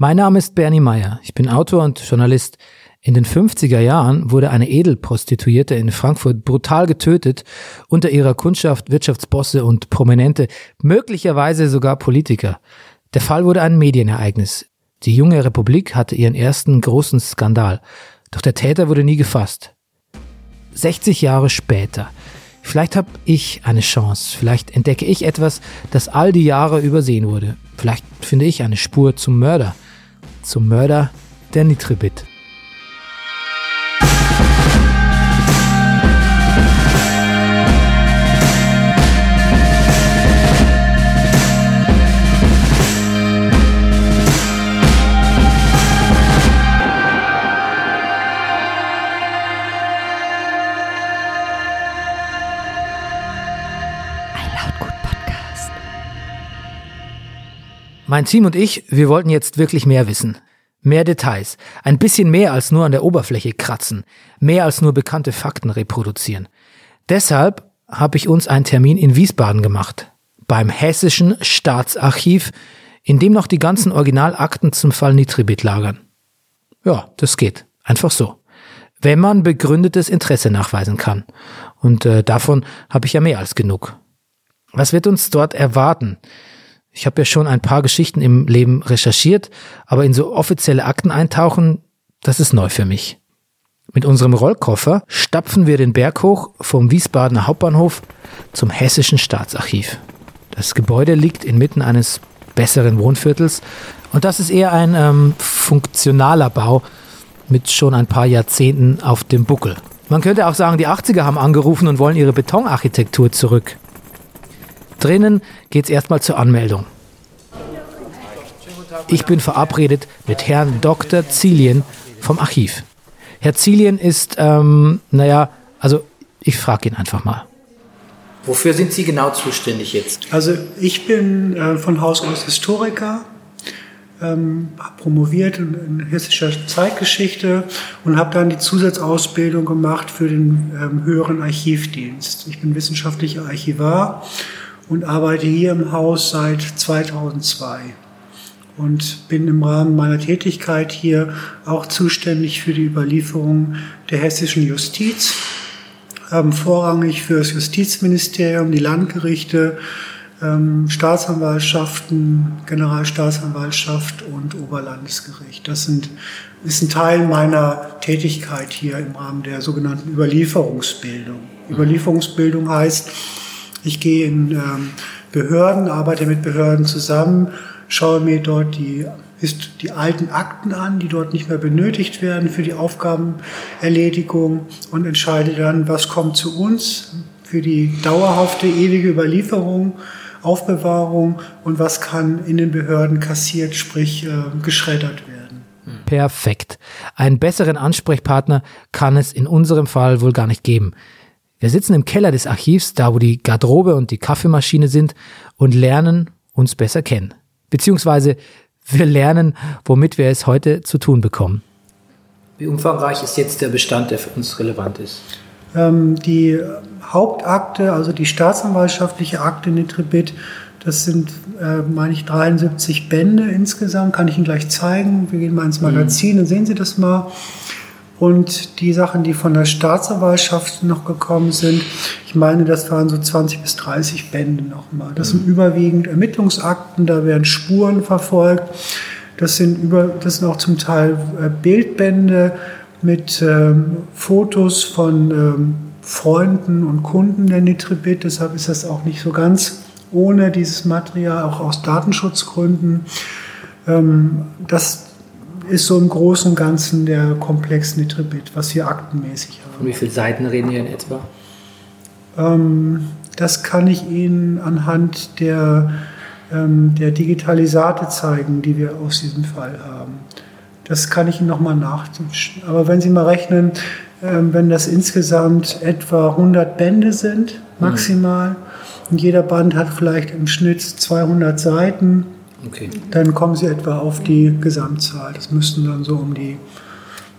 Mein Name ist Bernie Meyer. Ich bin Autor und Journalist. In den 50er Jahren wurde eine Edelprostituierte in Frankfurt brutal getötet, unter ihrer Kundschaft Wirtschaftsbosse und Prominente, möglicherweise sogar Politiker. Der Fall wurde ein Medienereignis. Die junge Republik hatte ihren ersten großen Skandal. Doch der Täter wurde nie gefasst. 60 Jahre später. Vielleicht habe ich eine Chance. Vielleicht entdecke ich etwas, das all die Jahre übersehen wurde. Vielleicht finde ich eine Spur zum Mörder. Zum Mörder der Nitribit. Mein Team und ich, wir wollten jetzt wirklich mehr wissen. Mehr Details. Ein bisschen mehr als nur an der Oberfläche kratzen. Mehr als nur bekannte Fakten reproduzieren. Deshalb habe ich uns einen Termin in Wiesbaden gemacht. Beim Hessischen Staatsarchiv, in dem noch die ganzen Originalakten zum Fall Nitribit lagern. Ja, das geht. Einfach so. Wenn man begründetes Interesse nachweisen kann. Und äh, davon habe ich ja mehr als genug. Was wird uns dort erwarten? Ich habe ja schon ein paar Geschichten im Leben recherchiert, aber in so offizielle Akten eintauchen, das ist neu für mich. Mit unserem Rollkoffer stapfen wir den Berg hoch vom Wiesbadener Hauptbahnhof zum Hessischen Staatsarchiv. Das Gebäude liegt inmitten eines besseren Wohnviertels und das ist eher ein ähm, funktionaler Bau mit schon ein paar Jahrzehnten auf dem Buckel. Man könnte auch sagen, die 80er haben angerufen und wollen ihre Betonarchitektur zurück. Drinnen geht's erstmal zur Anmeldung. Ich bin verabredet mit Herrn Dr. Zilien vom Archiv. Herr Zilien ist, ähm, naja, also ich frage ihn einfach mal. Wofür sind Sie genau zuständig jetzt? Also ich bin äh, von Haus aus Historiker, ähm, promoviert in, in, hessischer Zeitgeschichte und habe dann die Zusatzausbildung gemacht für den ähm, höheren Archivdienst. Ich bin wissenschaftlicher Archivar und arbeite hier im Haus seit 2002 und bin im Rahmen meiner Tätigkeit hier auch zuständig für die Überlieferung der hessischen Justiz, ähm, vorrangig für das Justizministerium, die Landgerichte, ähm, Staatsanwaltschaften, Generalstaatsanwaltschaft und Oberlandesgericht. Das sind, ist ein Teil meiner Tätigkeit hier im Rahmen der sogenannten Überlieferungsbildung. Überlieferungsbildung heißt, ich gehe in ähm, Behörden, arbeite mit Behörden zusammen, schaue mir dort die, ist die alten Akten an, die dort nicht mehr benötigt werden für die Aufgabenerledigung und entscheide dann, was kommt zu uns für die dauerhafte, ewige Überlieferung, Aufbewahrung und was kann in den Behörden kassiert, sprich äh, geschreddert werden. Perfekt. Einen besseren Ansprechpartner kann es in unserem Fall wohl gar nicht geben. Wir sitzen im Keller des Archivs, da wo die Garderobe und die Kaffeemaschine sind und lernen uns besser kennen. Beziehungsweise wir lernen, womit wir es heute zu tun bekommen. Wie umfangreich ist jetzt der Bestand, der für uns relevant ist? Ähm, die Hauptakte, also die staatsanwaltschaftliche Akte Nitribit, das sind, äh, meine ich, 73 Bände insgesamt. Kann ich Ihnen gleich zeigen. Wir gehen mal ins Magazin, mhm. dann sehen Sie das mal. Und die Sachen, die von der Staatsanwaltschaft noch gekommen sind, ich meine, das waren so 20 bis 30 Bände nochmal. Das sind mhm. überwiegend Ermittlungsakten, da werden Spuren verfolgt. Das sind, über, das sind auch zum Teil äh, Bildbände mit ähm, Fotos von ähm, Freunden und Kunden der Nitribit. Deshalb ist das auch nicht so ganz ohne dieses Material, auch aus Datenschutzgründen. Ähm, das ist so im Großen und Ganzen der Komplex Nitribit, was wir aktenmäßig haben. Von wie viele Seiten reden wir in etwa? Ähm, das kann ich Ihnen anhand der, ähm, der Digitalisate zeigen, die wir aus diesem Fall haben. Das kann ich Ihnen nochmal nachziehen. Aber wenn Sie mal rechnen, ähm, wenn das insgesamt etwa 100 Bände sind, maximal, mhm. und jeder Band hat vielleicht im Schnitt 200 Seiten, Okay. Dann kommen Sie etwa auf die Gesamtzahl. Das müssten dann so um die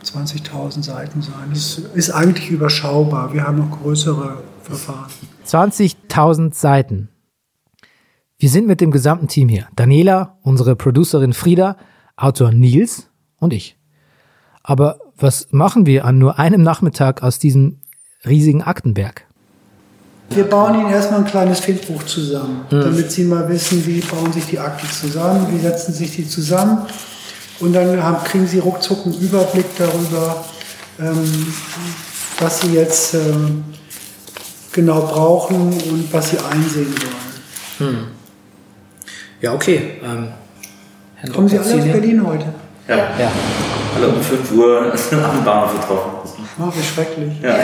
20.000 Seiten sein. Das ist eigentlich überschaubar. Wir haben noch größere Verfahren. 20.000 Seiten. Wir sind mit dem gesamten Team hier. Daniela, unsere Producerin Frieda, Autor Nils und ich. Aber was machen wir an nur einem Nachmittag aus diesem riesigen Aktenberg? Wir bauen Ihnen erstmal ein kleines Findbuch zusammen, mhm. damit Sie mal wissen, wie bauen sich die Akten zusammen, wie setzen sich die zusammen. Und dann haben, kriegen Sie ruckzuck einen Überblick darüber, ähm, was Sie jetzt ähm, genau brauchen und was Sie einsehen wollen. Hm. Ja, okay. Ähm, Kommen Sie alle aus Berlin heute? Ja. ja. Alle um 5 Uhr am Bahnhof getroffen. Ach, wie schrecklich. Ja.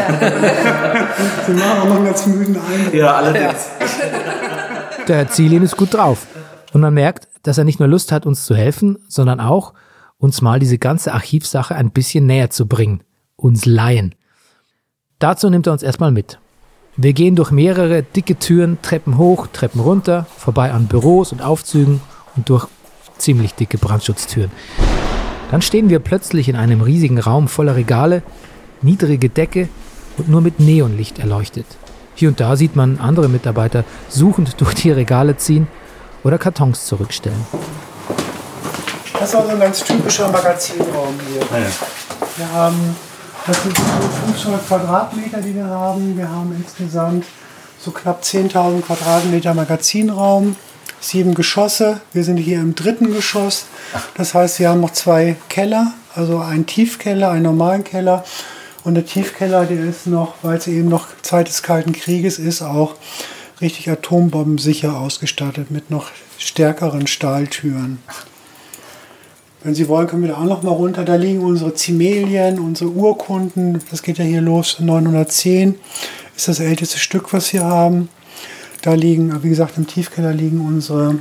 Sie machen auch noch einen ganz müden Eindruck. Ja, allerdings. Der Herr Zielin ist gut drauf. Und man merkt, dass er nicht nur Lust hat, uns zu helfen, sondern auch, uns mal diese ganze Archivsache ein bisschen näher zu bringen. Uns Laien. Dazu nimmt er uns erstmal mit. Wir gehen durch mehrere dicke Türen, Treppen hoch, Treppen runter, vorbei an Büros und Aufzügen und durch ziemlich dicke Brandschutztüren. Dann stehen wir plötzlich in einem riesigen Raum voller Regale, niedrige Decke und nur mit Neonlicht erleuchtet. Hier und da sieht man andere Mitarbeiter suchend durch die Regale ziehen oder Kartons zurückstellen. Das ist also ein ganz typischer Magazinraum hier. Ah ja. Wir haben, das sind 500 Quadratmeter, die wir haben. Wir haben insgesamt so knapp 10.000 Quadratmeter Magazinraum, sieben Geschosse. Wir sind hier im dritten Geschoss. Das heißt, wir haben noch zwei Keller, also einen Tiefkeller, einen normalen Keller. Und der Tiefkeller, der ist noch, weil es eben noch Zeit des Kalten Krieges ist, auch richtig atombombensicher ausgestattet mit noch stärkeren Stahltüren. Wenn Sie wollen, können wir da auch noch mal runter. Da liegen unsere Zimelien, unsere Urkunden. Das geht ja hier los. 910 ist das älteste Stück, was wir haben. Da liegen, wie gesagt, im Tiefkeller liegen unsere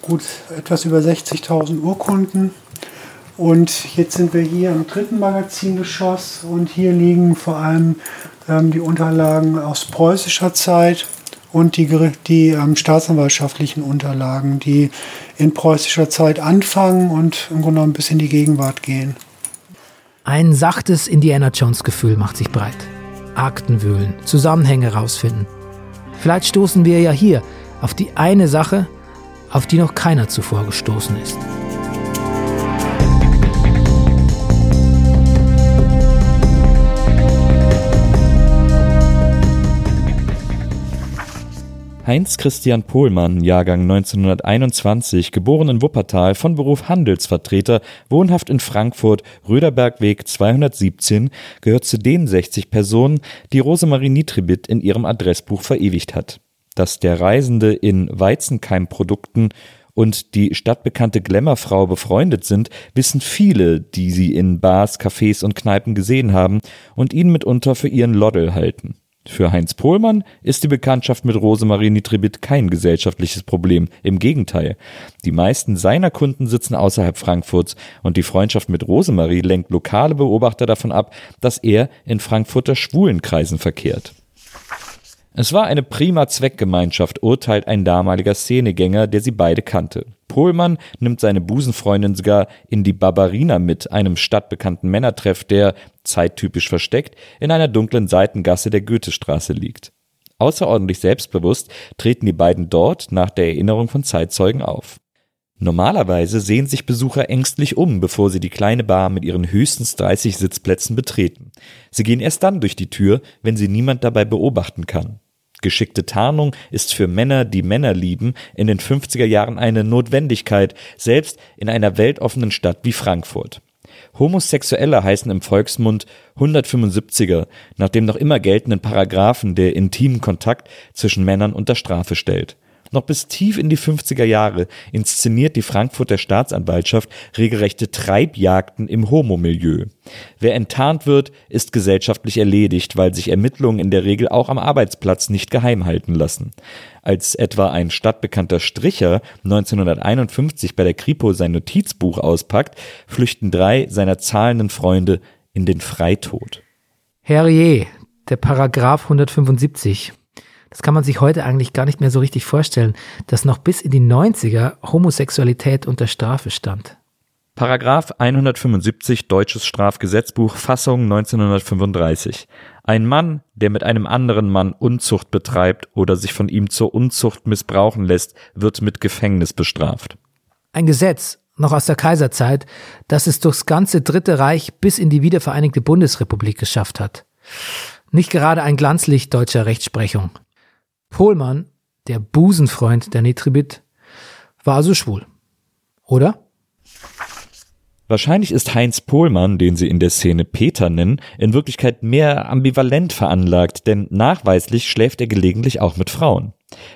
gut etwas über 60.000 Urkunden. Und jetzt sind wir hier im dritten Magazingeschoss und hier liegen vor allem ähm, die Unterlagen aus preußischer Zeit und die, die ähm, staatsanwaltschaftlichen Unterlagen, die in preußischer Zeit anfangen und im Grunde genommen bis in die Gegenwart gehen. Ein sachtes Indiana Jones-Gefühl macht sich breit. Akten wühlen, Zusammenhänge rausfinden. Vielleicht stoßen wir ja hier auf die eine Sache, auf die noch keiner zuvor gestoßen ist. Heinz Christian Pohlmann, Jahrgang 1921, geboren in Wuppertal, von Beruf Handelsvertreter, wohnhaft in Frankfurt, Röderbergweg 217, gehört zu den 60 Personen, die Rosemarie Nitribit in ihrem Adressbuch verewigt hat. Dass der Reisende in Weizenkeimprodukten und die stadtbekannte Glamourfrau befreundet sind, wissen viele, die sie in Bars, Cafés und Kneipen gesehen haben und ihn mitunter für ihren Loddel halten. Für Heinz Pohlmann ist die Bekanntschaft mit Rosemarie Nitribit kein gesellschaftliches Problem. Im Gegenteil. Die meisten seiner Kunden sitzen außerhalb Frankfurts und die Freundschaft mit Rosemarie lenkt lokale Beobachter davon ab, dass er in Frankfurter Schwulenkreisen verkehrt. Es war eine prima Zweckgemeinschaft, urteilt ein damaliger Szenegänger, der sie beide kannte. Pohlmann nimmt seine Busenfreundin sogar in die Barbarina mit, einem stadtbekannten Männertreff, der, zeittypisch versteckt, in einer dunklen Seitengasse der Goethestraße liegt. Außerordentlich selbstbewusst treten die beiden dort nach der Erinnerung von Zeitzeugen auf. Normalerweise sehen sich Besucher ängstlich um, bevor sie die kleine Bar mit ihren höchstens 30 Sitzplätzen betreten. Sie gehen erst dann durch die Tür, wenn sie niemand dabei beobachten kann. Geschickte Tarnung ist für Männer, die Männer lieben, in den 50er Jahren eine Notwendigkeit, selbst in einer weltoffenen Stadt wie Frankfurt. Homosexuelle heißen im Volksmund 175er, nach dem noch immer geltenden Paragraphen, der intimen Kontakt zwischen Männern unter Strafe stellt. Noch bis tief in die 50er Jahre inszeniert die Frankfurter Staatsanwaltschaft regelrechte Treibjagden im Homomilieu. Wer enttarnt wird, ist gesellschaftlich erledigt, weil sich Ermittlungen in der Regel auch am Arbeitsplatz nicht geheim halten lassen. Als etwa ein stadtbekannter Stricher 1951 bei der Kripo sein Notizbuch auspackt, flüchten drei seiner zahlenden Freunde in den Freitod. Herrje, der Paragraph 175. Das kann man sich heute eigentlich gar nicht mehr so richtig vorstellen, dass noch bis in die 90er Homosexualität unter Strafe stand. Paragraph 175 Deutsches Strafgesetzbuch Fassung 1935. Ein Mann, der mit einem anderen Mann Unzucht betreibt oder sich von ihm zur Unzucht missbrauchen lässt, wird mit Gefängnis bestraft. Ein Gesetz, noch aus der Kaiserzeit, das es durchs ganze Dritte Reich bis in die wiedervereinigte Bundesrepublik geschafft hat. Nicht gerade ein Glanzlicht deutscher Rechtsprechung. Pohlmann, der Busenfreund der Nitribit, war also schwul. Oder? Wahrscheinlich ist Heinz Pohlmann, den sie in der Szene Peter nennen, in Wirklichkeit mehr ambivalent veranlagt, denn nachweislich schläft er gelegentlich auch mit Frauen.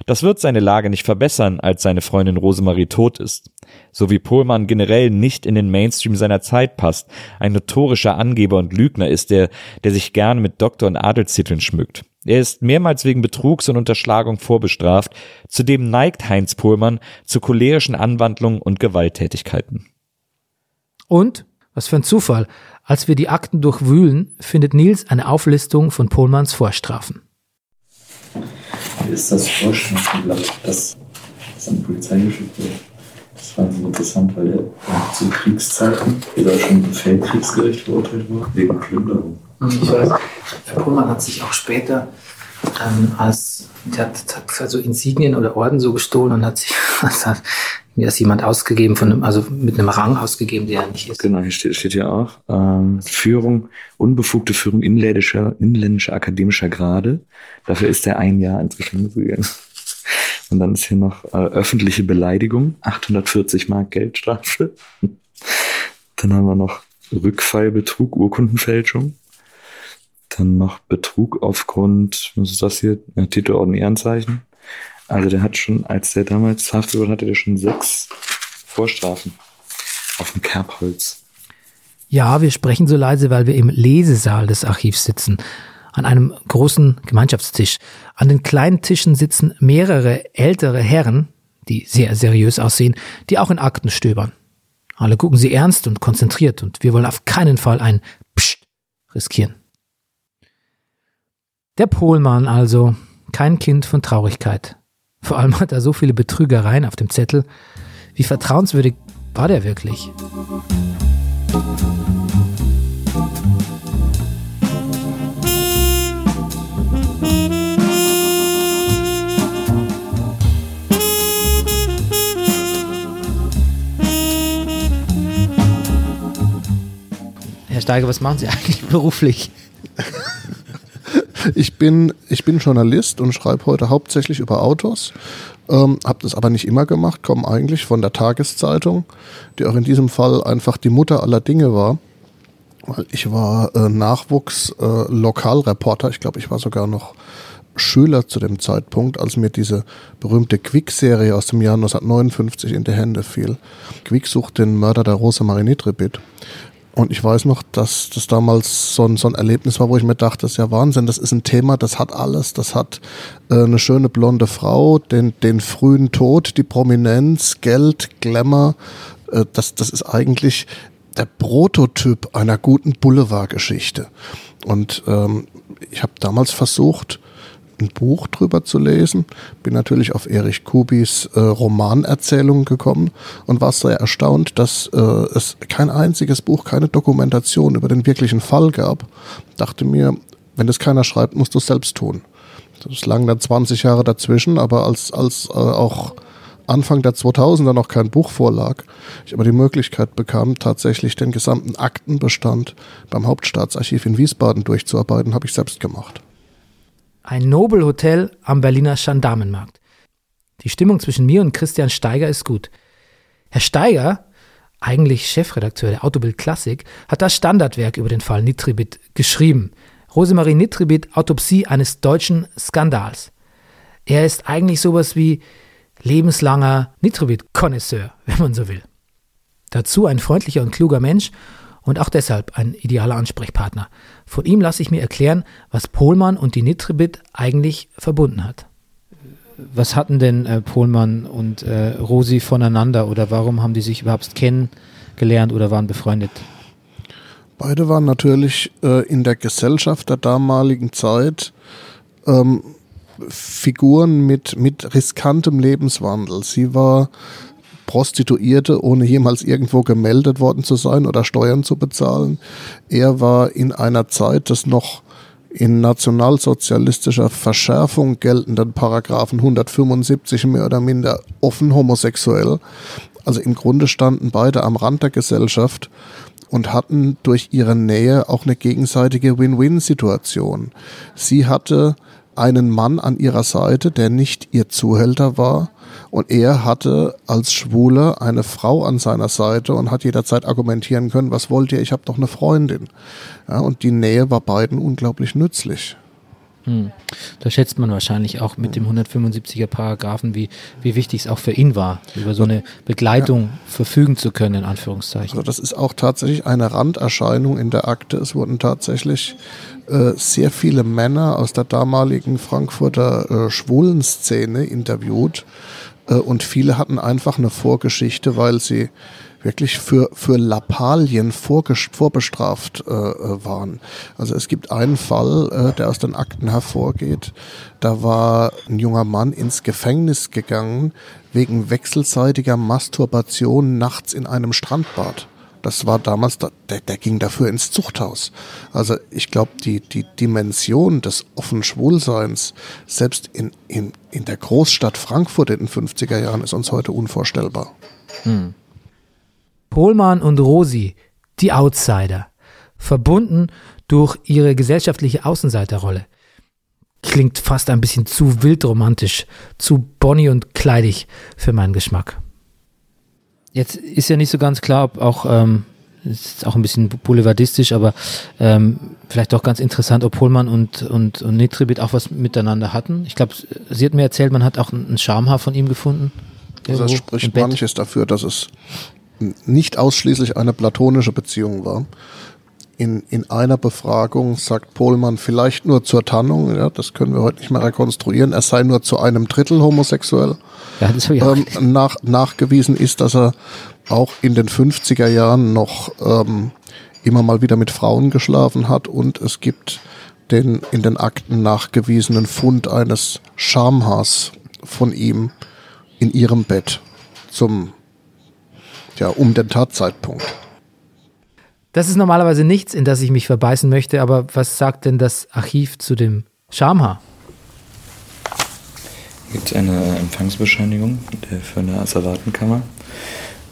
Das wird seine Lage nicht verbessern, als seine Freundin Rosemarie tot ist. So wie Pohlmann generell nicht in den Mainstream seiner Zeit passt, ein notorischer Angeber und Lügner ist er, der sich gern mit Doktor- und Adelstiteln schmückt. Er ist mehrmals wegen Betrugs und Unterschlagung vorbestraft, zudem neigt Heinz Pohlmann zu cholerischen Anwandlungen und Gewalttätigkeiten. Und, was für ein Zufall, als wir die Akten durchwühlen, findet Nils eine Auflistung von Pohlmanns Vorstrafen. Wie ist das Vorstrafen, das, das an die Polizei geschickt wird? Das war so interessant, weil er zu Kriegszeiten oder schon im Feldkriegsgericht verurteilt war, wegen Plünderung. Ich weiß, Pohlmann hat sich auch später ähm, als, der hat, hat so Insignien oder Orden so gestohlen und hat sich, hat, mir das jemand ausgegeben, von einem, also mit einem Rang ausgegeben, der er nicht ist. Genau, hier steht, steht hier auch. Ähm, Führung, unbefugte Führung inländischer, inländischer akademischer Grade. Dafür ist er ein Jahr ins Gefängnis gegangen. Und dann ist hier noch äh, öffentliche Beleidigung, 840 Mark Geldstrafe. Dann haben wir noch Rückfallbetrug, Urkundenfälschung. Dann noch Betrug aufgrund, was ist das hier? Ja, Titelorden Ehrenzeichen. Also der hat schon, als der damals verhaftet wurde, hatte der schon sechs Vorstrafen auf dem Kerbholz. Ja, wir sprechen so leise, weil wir im Lesesaal des Archivs sitzen, an einem großen Gemeinschaftstisch. An den kleinen Tischen sitzen mehrere ältere Herren, die sehr seriös aussehen, die auch in Akten stöbern. Alle gucken sie ernst und konzentriert und wir wollen auf keinen Fall ein Psst riskieren. Der Pohlmann also, kein Kind von Traurigkeit. Vor allem hat er so viele Betrügereien auf dem Zettel. Wie vertrauenswürdig war der wirklich? Herr Steiger, was machen Sie eigentlich beruflich? Ich bin, ich bin Journalist und schreibe heute hauptsächlich über Autos. Ähm, habe das aber nicht immer gemacht, komme eigentlich von der Tageszeitung, die auch in diesem Fall einfach die Mutter aller Dinge war. Weil ich war äh, Nachwuchs-Lokalreporter. Äh, ich glaube, ich war sogar noch Schüler zu dem Zeitpunkt, als mir diese berühmte Quick-Serie aus dem Jahr 1959 in die Hände fiel. Quick sucht den Mörder der Rosemarie Nitribit. Und ich weiß noch, dass das damals so ein, so ein Erlebnis war, wo ich mir dachte, das ist ja Wahnsinn, das ist ein Thema, das hat alles. Das hat äh, eine schöne blonde Frau, den, den frühen Tod, die Prominenz, Geld, Glamour. Äh, das, das ist eigentlich der Prototyp einer guten Boulevardgeschichte. Und ähm, ich habe damals versucht, ein Buch drüber zu lesen. Bin natürlich auf Erich Kubis äh, Romanerzählung gekommen und war sehr erstaunt, dass äh, es kein einziges Buch, keine Dokumentation über den wirklichen Fall gab. Dachte mir, wenn das keiner schreibt, musst du es selbst tun. Das lagen dann 20 Jahre dazwischen, aber als, als äh, auch Anfang der 2000er noch kein Buch vorlag, ich aber die Möglichkeit bekam, tatsächlich den gesamten Aktenbestand beim Hauptstaatsarchiv in Wiesbaden durchzuarbeiten, habe ich selbst gemacht. Ein Nobelhotel am Berliner Gendarmenmarkt. Die Stimmung zwischen mir und Christian Steiger ist gut. Herr Steiger, eigentlich Chefredakteur der Autobild Klassik, hat das Standardwerk über den Fall Nitribit geschrieben. Rosemarie Nitribit, Autopsie eines deutschen Skandals. Er ist eigentlich sowas wie lebenslanger Nitribit-Konnoisseur, wenn man so will. Dazu ein freundlicher und kluger Mensch und auch deshalb ein idealer Ansprechpartner. Von ihm lasse ich mir erklären, was Pohlmann und die Nitribit eigentlich verbunden hat. Was hatten denn äh, Pohlmann und äh, Rosi voneinander oder warum haben die sich überhaupt kennengelernt oder waren befreundet? Beide waren natürlich äh, in der Gesellschaft der damaligen Zeit ähm, Figuren mit, mit riskantem Lebenswandel. Sie war Prostituierte, ohne jemals irgendwo gemeldet worden zu sein oder Steuern zu bezahlen. Er war in einer Zeit des noch in nationalsozialistischer Verschärfung geltenden Paragraphen 175 mehr oder minder offen homosexuell. Also im Grunde standen beide am Rand der Gesellschaft und hatten durch ihre Nähe auch eine gegenseitige Win-Win-Situation. Sie hatte einen Mann an ihrer Seite, der nicht ihr Zuhälter war, und er hatte als Schwule eine Frau an seiner Seite und hat jederzeit argumentieren können, was wollt ihr, ich habe doch eine Freundin. Ja, und die Nähe war beiden unglaublich nützlich. Hm. Da schätzt man wahrscheinlich auch mit dem 175er Paragraphen, wie, wie wichtig es auch für ihn war, über so eine Begleitung ja. verfügen zu können, in Anführungszeichen. Also das ist auch tatsächlich eine Randerscheinung in der Akte. Es wurden tatsächlich äh, sehr viele Männer aus der damaligen Frankfurter äh, Schwulenszene interviewt und viele hatten einfach eine Vorgeschichte, weil sie wirklich für, für Lappalien vorbestraft äh, äh, waren. Also es gibt einen Fall, äh, der aus den Akten hervorgeht. Da war ein junger Mann ins Gefängnis gegangen wegen wechselseitiger Masturbation nachts in einem Strandbad. Das war damals, der, der ging dafür ins Zuchthaus. Also ich glaube, die, die Dimension des offen Schwulseins, selbst in, in, in der Großstadt Frankfurt in den 50er Jahren, ist uns heute unvorstellbar. Hm. Pohlmann und Rosi, die Outsider, verbunden durch ihre gesellschaftliche Außenseiterrolle. Klingt fast ein bisschen zu wildromantisch, zu Bonnie und kleidig für meinen Geschmack. Jetzt ist ja nicht so ganz klar, ob auch, ähm, ist auch ein bisschen boulevardistisch, aber ähm, vielleicht doch ganz interessant, ob Pohlmann und, und, und Nitribit auch was miteinander hatten. Ich glaube, sie hat mir erzählt, man hat auch ein Schamhaar von ihm gefunden. Also das spricht manches dafür, dass es nicht ausschließlich eine platonische Beziehung war. In, in einer Befragung sagt Pohlmann vielleicht nur zur Tannung, ja, das können wir heute nicht mehr rekonstruieren, er sei nur zu einem Drittel homosexuell. Ja, das ich ähm, nach, nachgewiesen ist, dass er auch in den 50er Jahren noch ähm, immer mal wieder mit Frauen geschlafen hat und es gibt den in den Akten nachgewiesenen Fund eines Schamhaars von ihm in ihrem Bett zum ja, um den Tatzeitpunkt. Das ist normalerweise nichts, in das ich mich verbeißen möchte, aber was sagt denn das Archiv zu dem Schamhaar? Gibt es eine Empfangsbescheinigung für eine Asservatenkammer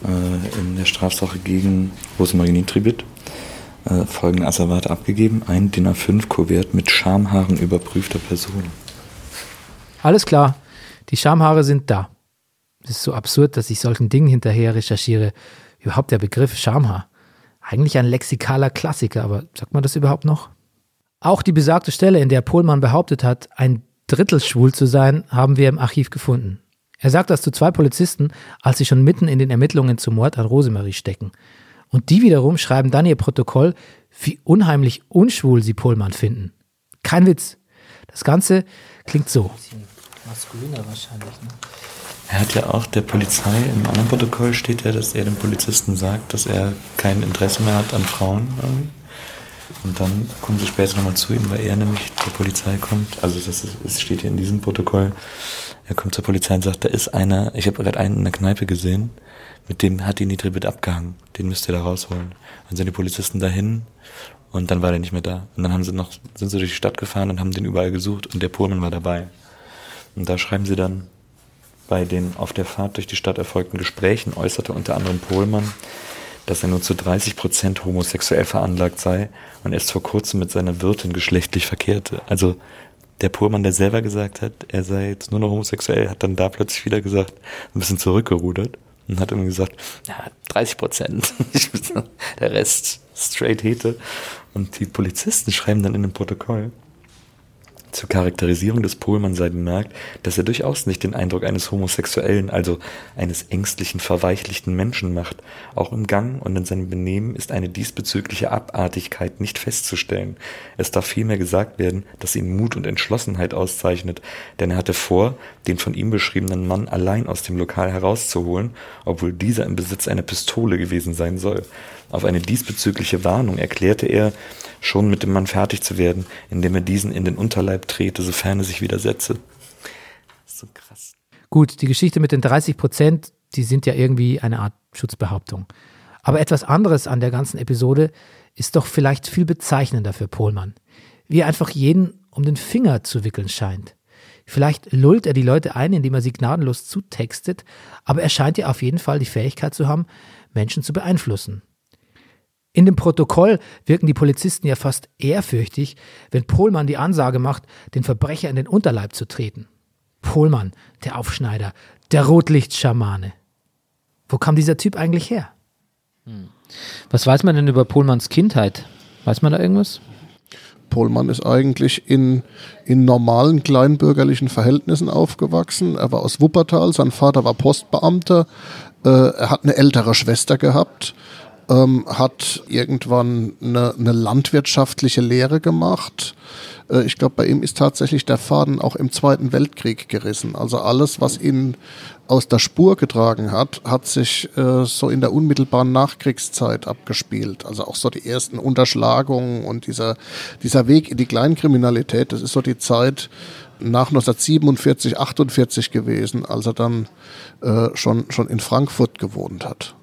äh, in der Strafsache gegen Rosemarie Nitribit. Äh, folgende Asservate abgegeben: ein DIN A5-Kuvert mit Schamhaaren überprüfter Person. Alles klar, die Schamhaare sind da. Es ist so absurd, dass ich solchen Dingen hinterher recherchiere. Überhaupt der Begriff Schamhaar. Eigentlich ein lexikaler Klassiker, aber sagt man das überhaupt noch? Auch die besagte Stelle, in der Pohlmann behauptet hat, ein Drittel schwul zu sein, haben wir im Archiv gefunden. Er sagt das zu zwei Polizisten, als sie schon mitten in den Ermittlungen zum Mord an Rosemarie stecken. Und die wiederum schreiben dann ihr Protokoll, wie unheimlich unschwul sie Pohlmann finden. Kein Witz. Das Ganze klingt so. Maskuliner wahrscheinlich, ne? Er hat ja auch der Polizei, im anderen Protokoll steht ja, dass er dem Polizisten sagt, dass er kein Interesse mehr hat an Frauen. Irgendwie. Und dann kommen sie später nochmal zu ihm, weil er nämlich zur Polizei kommt. Also das, ist, das steht hier in diesem Protokoll. Er kommt zur Polizei und sagt, da ist einer, ich habe gerade einen in der Kneipe gesehen, mit dem hat die Nitribit abgehangen. Den müsst ihr da rausholen. Dann sind die Polizisten dahin und dann war der nicht mehr da. Und dann haben sie noch, sind sie durch die Stadt gefahren und haben den überall gesucht und der Pullman war dabei. Und da schreiben sie dann, bei den auf der Fahrt durch die Stadt erfolgten Gesprächen äußerte unter anderem Pohlmann, dass er nur zu 30 Prozent homosexuell veranlagt sei und erst vor kurzem mit seiner Wirtin geschlechtlich verkehrte. Also der Pohlmann, der selber gesagt hat, er sei jetzt nur noch homosexuell, hat dann da plötzlich wieder gesagt, ein bisschen zurückgerudert und hat irgendwie gesagt, ja, 30 Prozent, der Rest straight hete. Und die Polizisten schreiben dann in dem Protokoll, zur Charakterisierung des Pohlmann sei bemerkt, dass er durchaus nicht den Eindruck eines homosexuellen, also eines ängstlichen, verweichlichten Menschen macht. Auch im Gang und in seinem Benehmen ist eine diesbezügliche Abartigkeit nicht festzustellen. Es darf vielmehr gesagt werden, dass ihn Mut und Entschlossenheit auszeichnet, denn er hatte vor, den von ihm beschriebenen Mann allein aus dem Lokal herauszuholen, obwohl dieser im Besitz einer Pistole gewesen sein soll. Auf eine diesbezügliche Warnung erklärte er, schon mit dem Mann fertig zu werden, indem er diesen in den Unterleib trete, sofern er sich widersetze. So krass. Gut, die Geschichte mit den 30 Prozent, die sind ja irgendwie eine Art Schutzbehauptung. Aber etwas anderes an der ganzen Episode ist doch vielleicht viel bezeichnender für Pohlmann. Wie er einfach jeden um den Finger zu wickeln scheint. Vielleicht lullt er die Leute ein, indem er sie gnadenlos zutextet, aber er scheint ja auf jeden Fall die Fähigkeit zu haben, Menschen zu beeinflussen. In dem Protokoll wirken die Polizisten ja fast ehrfürchtig, wenn Pohlmann die Ansage macht, den Verbrecher in den Unterleib zu treten. Pohlmann, der Aufschneider, der Rotlichtschamane. Wo kam dieser Typ eigentlich her? Was weiß man denn über Pohlmanns Kindheit? Weiß man da irgendwas? Pohlmann ist eigentlich in, in normalen kleinbürgerlichen Verhältnissen aufgewachsen. Er war aus Wuppertal, sein Vater war Postbeamter, äh, er hat eine ältere Schwester gehabt, ähm, hat irgendwann eine, eine landwirtschaftliche Lehre gemacht. Äh, ich glaube, bei ihm ist tatsächlich der Faden auch im Zweiten Weltkrieg gerissen. Also alles, was ihn aus der Spur getragen hat, hat sich äh, so in der unmittelbaren Nachkriegszeit abgespielt. Also auch so die ersten Unterschlagungen und dieser, dieser Weg in die Kleinkriminalität, das ist so die Zeit nach 1947, 48 gewesen, als er dann äh, schon, schon in Frankfurt gewohnt hat.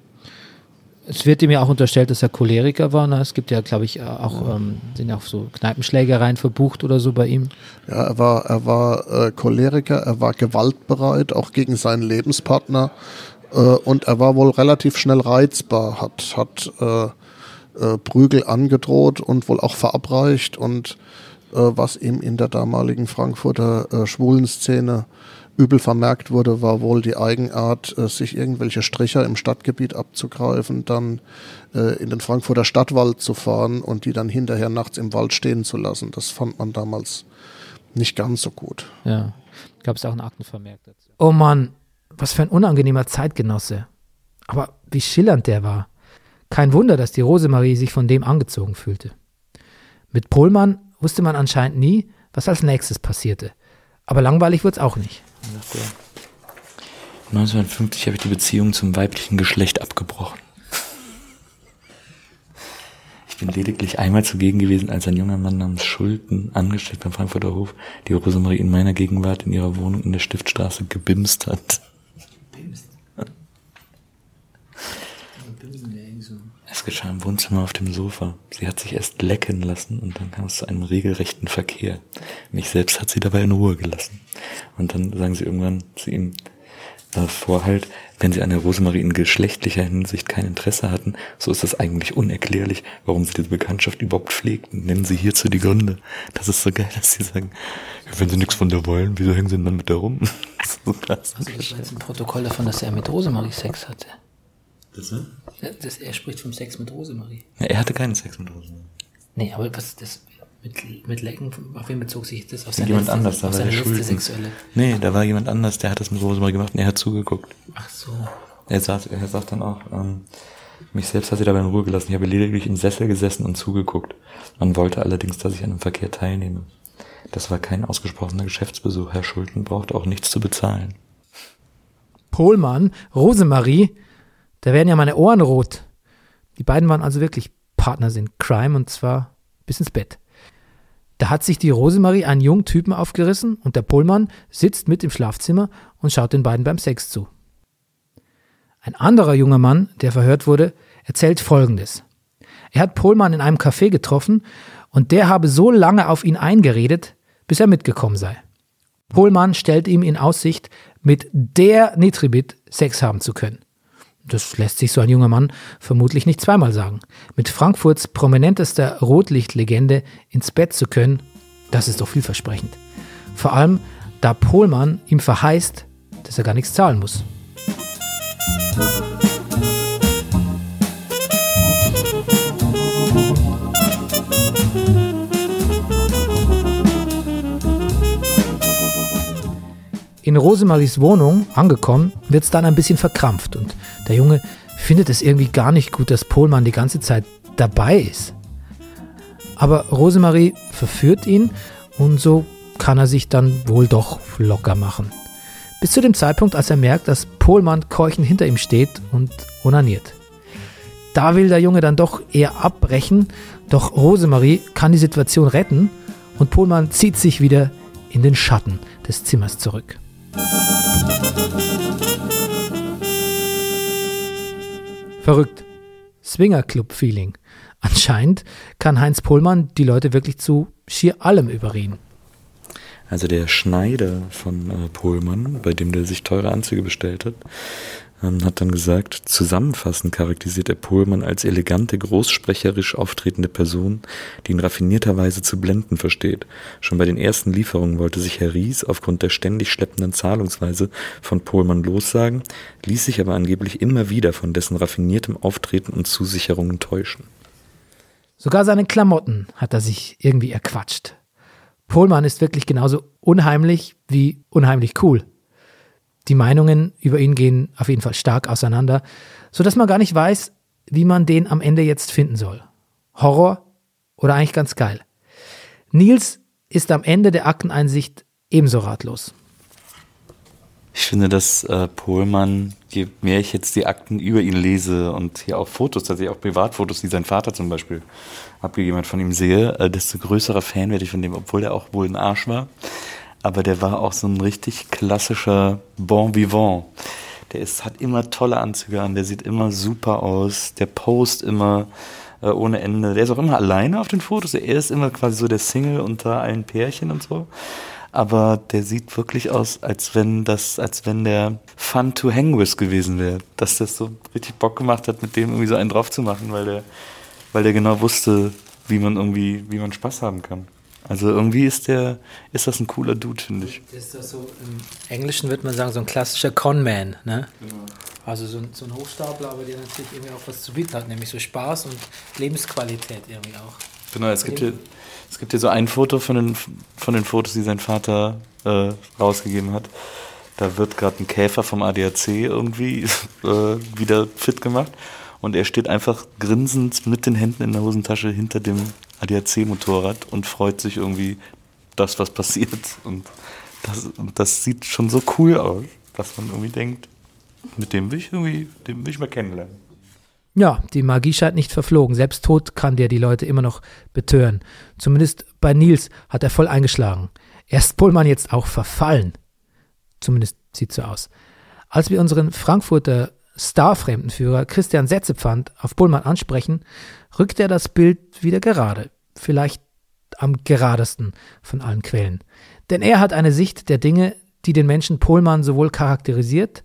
Es wird ihm ja auch unterstellt, dass er Choleriker war. Ne? Es gibt ja, glaube ich, auch, ähm, sind ja auch so Kneipenschlägereien verbucht oder so bei ihm. Ja, er war, er war äh, Choleriker, er war gewaltbereit, auch gegen seinen Lebenspartner. Äh, und er war wohl relativ schnell reizbar, hat, hat äh, äh, Prügel angedroht und wohl auch verabreicht. Und äh, was ihm in der damaligen Frankfurter äh, Schwulenszene übel vermerkt wurde, war wohl die Eigenart, äh, sich irgendwelche Stricher im Stadtgebiet abzugreifen, dann äh, in den Frankfurter Stadtwald zu fahren und die dann hinterher nachts im Wald stehen zu lassen. Das fand man damals nicht ganz so gut. Ja. Gab es auch einen Aktenvermerk dazu. Oh Mann, was für ein unangenehmer Zeitgenosse. Aber wie schillernd der war. Kein Wunder, dass die Rosemarie sich von dem angezogen fühlte. Mit Pohlmann wusste man anscheinend nie, was als nächstes passierte. Aber langweilig wird's auch nicht. 1950 habe ich die Beziehung zum weiblichen Geschlecht abgebrochen. Ich bin lediglich einmal zugegen gewesen, als ein junger Mann namens Schulten, angestellt beim Frankfurter Hof, die Rosemarie in meiner Gegenwart in ihrer Wohnung in der Stiftstraße gebimst hat. Es geschah im Wohnzimmer auf dem Sofa. Sie hat sich erst lecken lassen und dann kam es zu einem regelrechten Verkehr. Mich selbst hat sie dabei in Ruhe gelassen. Und dann sagen sie irgendwann zu ihm äh, vor halt, wenn sie an der Rosemarie in geschlechtlicher Hinsicht kein Interesse hatten, so ist das eigentlich unerklärlich, warum sie diese Bekanntschaft überhaupt pflegten. Nennen sie hierzu die Gründe. Das ist so geil, dass sie sagen, wenn sie nichts von der wollen, wieso hängen sie denn dann mit der rum? so krass. Also das ist ein Protokoll davon, dass er mit Rosemarie Sex hatte. Das, ne? Das, er spricht vom Sex mit Rosemarie. ja, er hatte keinen Sex mit Rosemarie. Nee, aber was das mit, mit Lecken, auf wen bezog sich das? Auf seine jemand letzte, anders, da auf war seine der Schulden. sexuelle. Nee, da war jemand anders, der hat das mit Rosemarie gemacht und er hat zugeguckt. Ach so. Er sagt, er sagt dann auch, ähm, mich selbst hat sie dabei in Ruhe gelassen. Ich habe lediglich im Sessel gesessen und zugeguckt. Man wollte allerdings, dass ich an dem Verkehr teilnehme. Das war kein ausgesprochener Geschäftsbesuch. Herr Schulten brauchte auch nichts zu bezahlen. Pohlmann, Rosemarie, da werden ja meine Ohren rot. Die beiden waren also wirklich Partners in Crime und zwar bis ins Bett. Da hat sich die Rosemarie einen jungen Typen aufgerissen und der Pohlmann sitzt mit im Schlafzimmer und schaut den beiden beim Sex zu. Ein anderer junger Mann, der verhört wurde, erzählt Folgendes. Er hat Pohlmann in einem Café getroffen und der habe so lange auf ihn eingeredet, bis er mitgekommen sei. Pohlmann stellt ihm in Aussicht, mit der Nitribit Sex haben zu können. Das lässt sich so ein junger Mann vermutlich nicht zweimal sagen. Mit Frankfurts prominentester Rotlichtlegende ins Bett zu können, das ist doch vielversprechend. Vor allem, da Pohlmann ihm verheißt, dass er gar nichts zahlen muss. In Rosemaries Wohnung angekommen, wird es dann ein bisschen verkrampft und der Junge findet es irgendwie gar nicht gut, dass Pohlmann die ganze Zeit dabei ist. Aber Rosemarie verführt ihn und so kann er sich dann wohl doch locker machen. Bis zu dem Zeitpunkt, als er merkt, dass Pohlmann keuchend hinter ihm steht und onaniert. Da will der Junge dann doch eher abbrechen, doch Rosemarie kann die Situation retten und Pohlmann zieht sich wieder in den Schatten des Zimmers zurück. Verrückt. Swingerclub-Feeling. Anscheinend kann Heinz Pohlmann die Leute wirklich zu schier allem überreden. Also der Schneider von äh, Pohlmann, bei dem der sich teure Anzüge bestellt hat, hat dann gesagt, zusammenfassend charakterisiert er Pohlmann als elegante, großsprecherisch auftretende Person, die in raffinierter Weise zu blenden versteht. Schon bei den ersten Lieferungen wollte sich Herr Ries aufgrund der ständig schleppenden Zahlungsweise von Pohlmann lossagen, ließ sich aber angeblich immer wieder von dessen raffiniertem Auftreten und Zusicherungen täuschen. Sogar seine Klamotten hat er sich irgendwie erquatscht. Pohlmann ist wirklich genauso unheimlich wie unheimlich cool. Die Meinungen über ihn gehen auf jeden Fall stark auseinander, so dass man gar nicht weiß, wie man den am Ende jetzt finden soll. Horror oder eigentlich ganz geil. Nils ist am Ende der Akteneinsicht ebenso ratlos. Ich finde, dass äh, Pohlmann, je mehr ich jetzt die Akten über ihn lese und hier auch Fotos, tatsächlich auch Privatfotos, die sein Vater zum Beispiel abgegeben hat, von ihm sehe, äh, desto größerer Fan werde ich von dem, obwohl er auch wohl ein Arsch war aber der war auch so ein richtig klassischer Bon Vivant. Der ist, hat immer tolle Anzüge an, der sieht immer super aus, der post immer äh, ohne Ende. Der ist auch immer alleine auf den Fotos. Er ist immer quasi so der Single unter allen Pärchen und so. Aber der sieht wirklich aus, als wenn das, als wenn der fun to hang with gewesen wäre. Dass das so richtig Bock gemacht hat, mit dem irgendwie so einen drauf zu machen, weil der, weil der genau wusste, wie man irgendwie, wie man Spaß haben kann. Also irgendwie ist der, ist das ein cooler Dude, finde ich. Ist das so, im Englischen würde man sagen, so ein klassischer Conman, ne? Genau. Also so ein, so ein Hochstapler, aber der natürlich irgendwie auch was zu bieten hat, nämlich so Spaß und Lebensqualität irgendwie auch. Genau, es gibt hier, es gibt hier so ein Foto von den, von den Fotos, die sein Vater äh, rausgegeben hat. Da wird gerade ein Käfer vom ADAC irgendwie äh, wieder fit gemacht und er steht einfach grinsend mit den Händen in der Hosentasche hinter dem ADAC-Motorrad und freut sich irgendwie, dass was passiert. Und das, das sieht schon so cool aus, dass man irgendwie denkt, mit dem will ich irgendwie, den will ich mal kennenlernen. Ja, die Magie scheint nicht verflogen. Selbst tot kann der die Leute immer noch betören. Zumindest bei Nils hat er voll eingeschlagen. Erst Pullmann jetzt auch verfallen. Zumindest sieht so aus. Als wir unseren Frankfurter Star-Fremdenführer Christian Setzepfand auf Pullmann ansprechen, rückt er das Bild wieder gerade, vielleicht am geradesten von allen Quellen. Denn er hat eine Sicht der Dinge, die den Menschen Pohlmann sowohl charakterisiert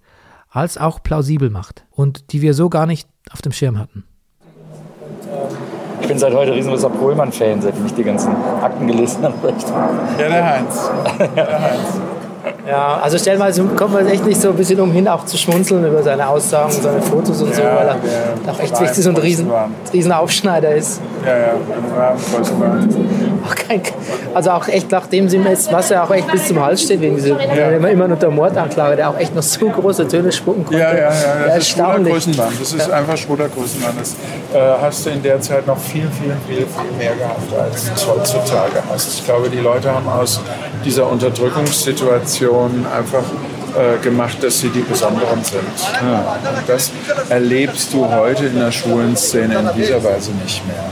als auch plausibel macht und die wir so gar nicht auf dem Schirm hatten. Ich bin seit heute riesengroßer Pohlmann-Fan, seitdem ich die ganzen Akten gelesen habe. Ja, der Heinz. Der Heinz. Ja, also stellenweise kommt man echt nicht so ein bisschen umhin, auch zu schmunzeln über seine Aussagen, seine Fotos und ja, so, weil er auch echt wichtig so ein riesen, riesen Aufschneider ist. Ja, ja, auch kein, Also auch echt nach dem Sinn, was er auch echt bis zum Hals steht, wegen dieser, ja. immer, immer unter Mordanklage, der auch echt noch so große Töne spucken konnte. Ja, ja, ja, ja. das ist Größenbahn. Das ist ja. einfach schwuler Größenbahn. Das äh, hast du in der Zeit noch viel, viel, viel, viel mehr gehabt, als du heutzutage hast. Ich glaube, die Leute haben aus dieser Unterdrückungssituation einfach äh, gemacht, dass sie die Besonderen sind. Ja. Das erlebst du heute in der schwulen Szene in dieser Weise nicht mehr.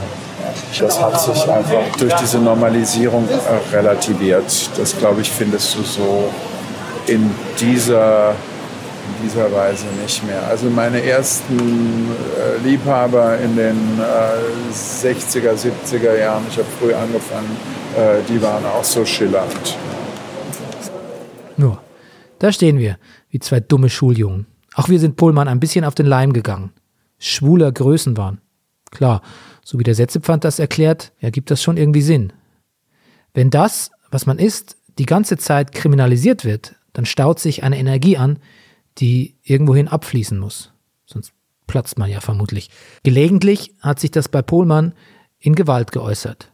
Das hat sich einfach durch diese Normalisierung äh, relativiert. Das, glaube ich, findest du so in dieser, in dieser Weise nicht mehr. Also meine ersten äh, Liebhaber in den äh, 60er, 70er Jahren, ich habe früh angefangen, äh, die waren auch so schillernd. Da stehen wir, wie zwei dumme Schuljungen. Auch wir sind Pullmann ein bisschen auf den Leim gegangen. Schwuler Größenwahn. Klar, so wie der Sätzepfand das erklärt, ergibt das schon irgendwie Sinn. Wenn das, was man ist, die ganze Zeit kriminalisiert wird, dann staut sich eine Energie an, die irgendwohin abfließen muss. Sonst platzt man ja vermutlich. Gelegentlich hat sich das bei Pohlmann in Gewalt geäußert.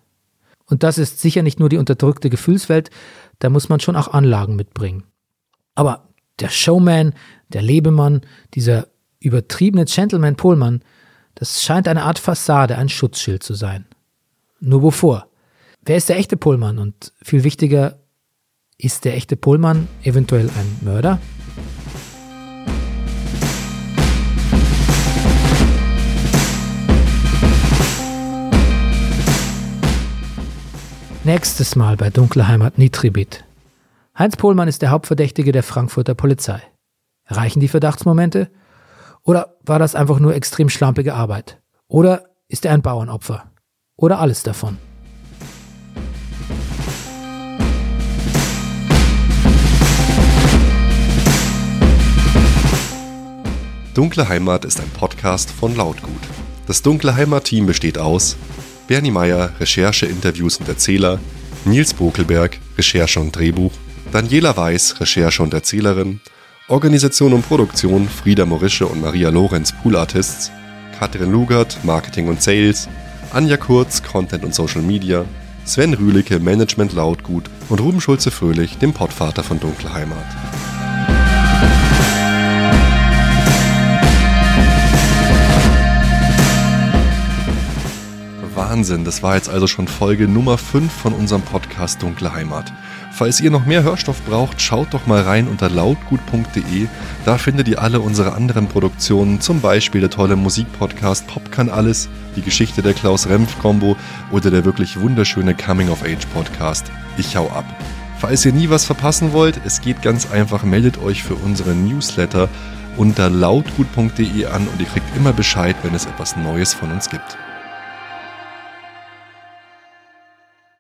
Und das ist sicher nicht nur die unterdrückte Gefühlswelt, da muss man schon auch Anlagen mitbringen. Aber der Showman, der Lebemann, dieser übertriebene Gentleman Pohlmann, das scheint eine Art Fassade, ein Schutzschild zu sein. Nur wovor? Wer ist der echte Pullmann? Und viel wichtiger, ist der echte Pullmann eventuell ein Mörder? Nächstes Mal bei Dunkle Heimat Nitribit. Heinz Pohlmann ist der Hauptverdächtige der Frankfurter Polizei. Reichen die Verdachtsmomente? Oder war das einfach nur extrem schlampige Arbeit? Oder ist er ein Bauernopfer? Oder alles davon? Dunkle Heimat ist ein Podcast von Lautgut. Das Dunkle Heimat-Team besteht aus Bernie Meyer, Recherche, Interviews und Erzähler, Nils Bokelberg, Recherche und Drehbuch, Daniela Weiß, Recherche und Erzählerin, Organisation und Produktion Frieda Morische und Maria Lorenz, Pool Artists, Katrin Lugert, Marketing und Sales, Anja Kurz, Content und Social Media, Sven Rühlicke, Management Lautgut und Ruben Schulze-Fröhlich, dem Pottvater von Dunkle Heimat. Wahnsinn, das war jetzt also schon Folge Nummer 5 von unserem Podcast Dunkle Heimat. Falls ihr noch mehr Hörstoff braucht, schaut doch mal rein unter lautgut.de. Da findet ihr alle unsere anderen Produktionen, zum Beispiel der tolle Musikpodcast Pop kann alles, die Geschichte der Klaus-Remf-Kombo oder der wirklich wunderschöne Coming-of-Age-Podcast Ich hau ab. Falls ihr nie was verpassen wollt, es geht ganz einfach, meldet euch für unsere Newsletter unter lautgut.de an und ihr kriegt immer Bescheid, wenn es etwas Neues von uns gibt.